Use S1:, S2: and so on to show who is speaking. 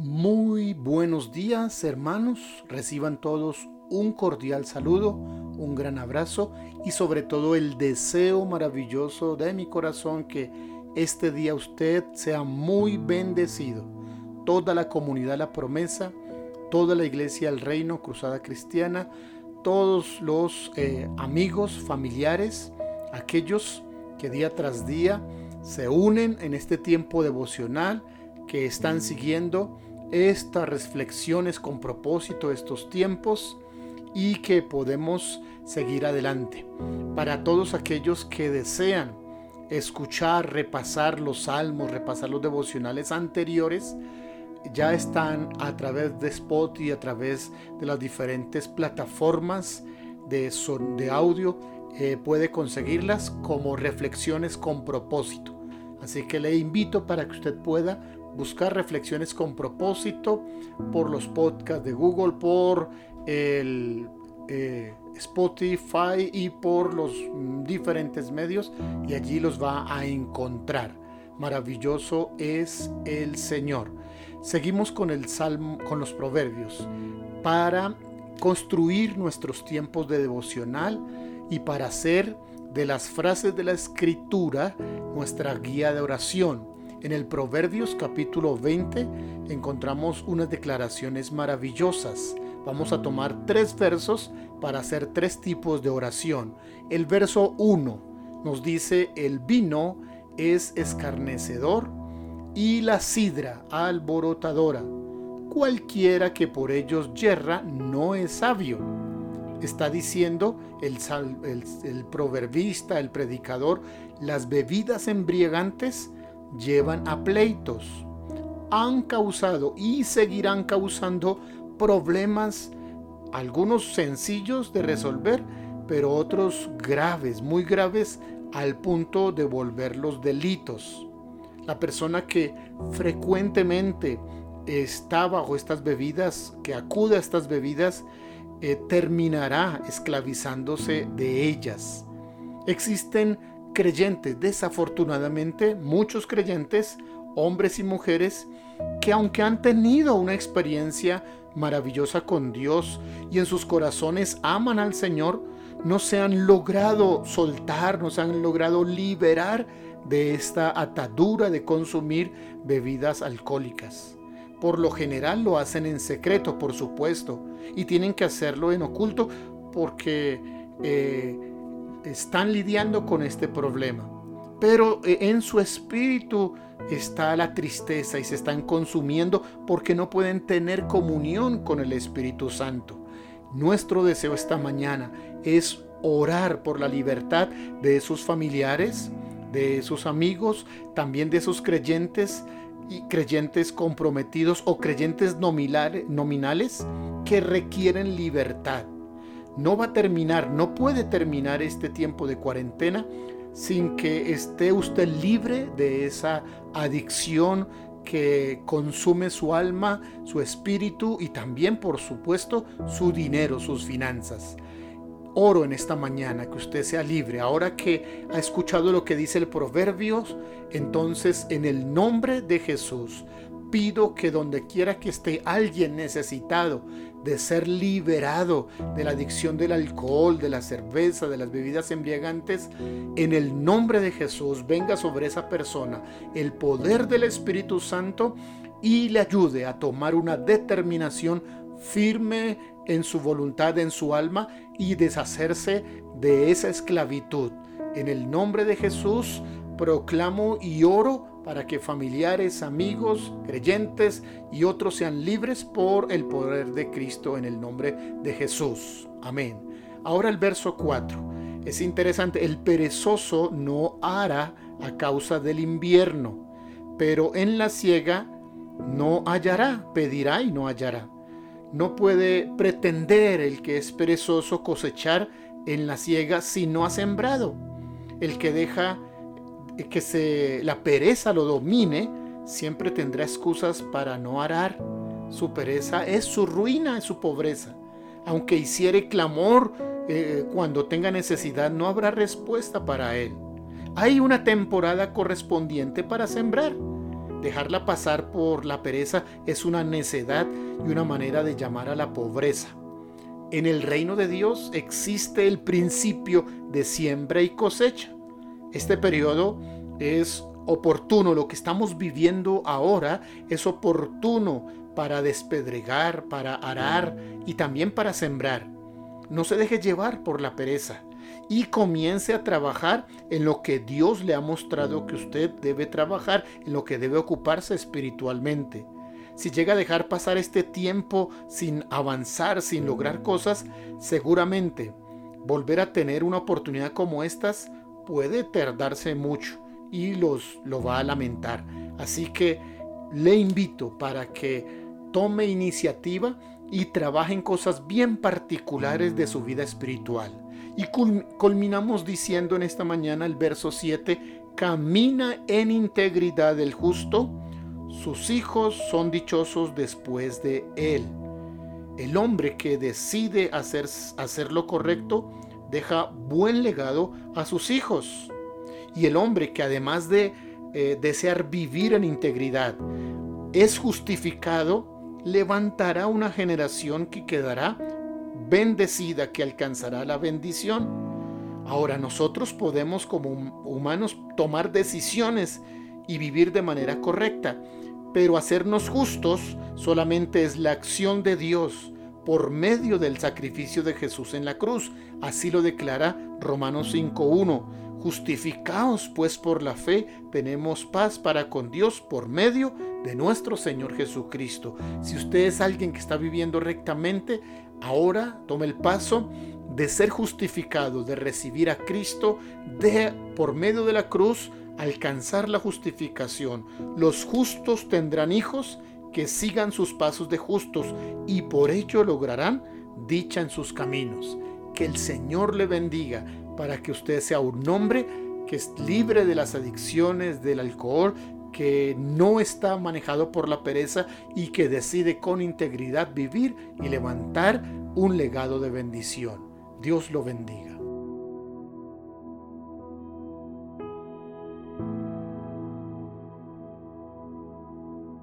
S1: Muy buenos días hermanos, reciban todos un cordial saludo, un gran abrazo y sobre todo el deseo maravilloso de mi corazón que este día usted sea muy bendecido. Toda la comunidad La Promesa, toda la iglesia del Reino Cruzada Cristiana, todos los eh, amigos, familiares, aquellos que día tras día se unen en este tiempo devocional, que están siguiendo estas reflexiones con propósito estos tiempos y que podemos seguir adelante. Para todos aquellos que desean escuchar, repasar los salmos, repasar los devocionales anteriores, ya están a través de Spotify, a través de las diferentes plataformas de, de audio, eh, puede conseguirlas como reflexiones con propósito. Así que le invito para que usted pueda buscar reflexiones con propósito por los podcasts de Google, por el eh, Spotify y por los diferentes medios y allí los va a encontrar. Maravilloso es el Señor. Seguimos con el salmo, con los proverbios para construir nuestros tiempos de devocional y para hacer de las frases de la escritura nuestra guía de oración en el Proverbios capítulo 20 encontramos unas declaraciones maravillosas. Vamos a tomar tres versos para hacer tres tipos de oración. El verso 1 nos dice, el vino es escarnecedor y la sidra alborotadora. Cualquiera que por ellos yerra no es sabio. Está diciendo el, el, el proverbista, el predicador, las bebidas embriagantes llevan a pleitos, han causado y seguirán causando problemas, algunos sencillos de resolver, pero otros graves, muy graves, al punto de volverlos delitos. La persona que frecuentemente está bajo estas bebidas, que acude a estas bebidas, eh, terminará esclavizándose de ellas. Existen creyentes, desafortunadamente, muchos creyentes, hombres y mujeres, que aunque han tenido una experiencia maravillosa con Dios y en sus corazones aman al Señor, no se han logrado soltar, no se han logrado liberar de esta atadura de consumir bebidas alcohólicas. Por lo general lo hacen en secreto, por supuesto, y tienen que hacerlo en oculto porque eh, están lidiando con este problema. Pero eh, en su espíritu está la tristeza y se están consumiendo porque no pueden tener comunión con el Espíritu Santo. Nuestro deseo esta mañana es orar por la libertad de sus familiares, de sus amigos, también de sus creyentes y creyentes comprometidos o creyentes nominales que requieren libertad no va a terminar, no puede terminar este tiempo de cuarentena sin que esté usted libre de esa adicción que consume su alma, su espíritu y también, por supuesto, su dinero, sus finanzas. Oro en esta mañana que usted sea libre. Ahora que ha escuchado lo que dice el Proverbios, entonces en el nombre de Jesús pido que donde quiera que esté alguien necesitado de ser liberado de la adicción del alcohol, de la cerveza, de las bebidas embriagantes, en el nombre de Jesús venga sobre esa persona el poder del Espíritu Santo y le ayude a tomar una determinación firme en su voluntad, en su alma y deshacerse de esa esclavitud. En el nombre de Jesús proclamo y oro para que familiares, amigos, creyentes y otros sean libres por el poder de Cristo en el nombre de Jesús. Amén. Ahora el verso 4. Es interesante, el perezoso no hará a causa del invierno, pero en la siega no hallará, pedirá y no hallará. No puede pretender el que es perezoso cosechar en la siega si no ha sembrado. El que deja que se, la pereza lo domine, siempre tendrá excusas para no arar. Su pereza es su ruina, es su pobreza. Aunque hiciere clamor eh, cuando tenga necesidad, no habrá respuesta para él. Hay una temporada correspondiente para sembrar. dejarla pasar por la pereza es una necedad y una manera de llamar a la pobreza. En el reino de Dios existe el principio de siembra y cosecha. Este periodo es oportuno, lo que estamos viviendo ahora es oportuno para despedregar, para arar y también para sembrar. No se deje llevar por la pereza y comience a trabajar en lo que Dios le ha mostrado que usted debe trabajar, en lo que debe ocuparse espiritualmente. Si llega a dejar pasar este tiempo sin avanzar, sin lograr cosas, seguramente volver a tener una oportunidad como estas puede tardarse mucho y los lo va a lamentar. Así que le invito para que tome iniciativa y trabaje en cosas bien particulares de su vida espiritual. Y culminamos diciendo en esta mañana el verso 7, camina en integridad el justo, sus hijos son dichosos después de él. El hombre que decide hacer, hacer lo correcto deja buen legado a sus hijos. Y el hombre que además de eh, desear vivir en integridad, es justificado, levantará una generación que quedará bendecida que alcanzará la bendición. Ahora nosotros podemos como humanos tomar decisiones y vivir de manera correcta, pero hacernos justos solamente es la acción de Dios por medio del sacrificio de Jesús en la cruz. Así lo declara Romanos 5.1. Justificaos pues por la fe, tenemos paz para con Dios por medio de nuestro Señor Jesucristo. Si usted es alguien que está viviendo rectamente, ahora tome el paso de ser justificado, de recibir a Cristo, de por medio de la cruz alcanzar la justificación. Los justos tendrán hijos que sigan sus pasos de justos y por ello lograrán dicha en sus caminos. Que el Señor le bendiga para que usted sea un hombre que es libre de las adicciones, del alcohol, que no está manejado por la pereza y que decide con integridad vivir y levantar un legado de bendición. Dios lo bendiga.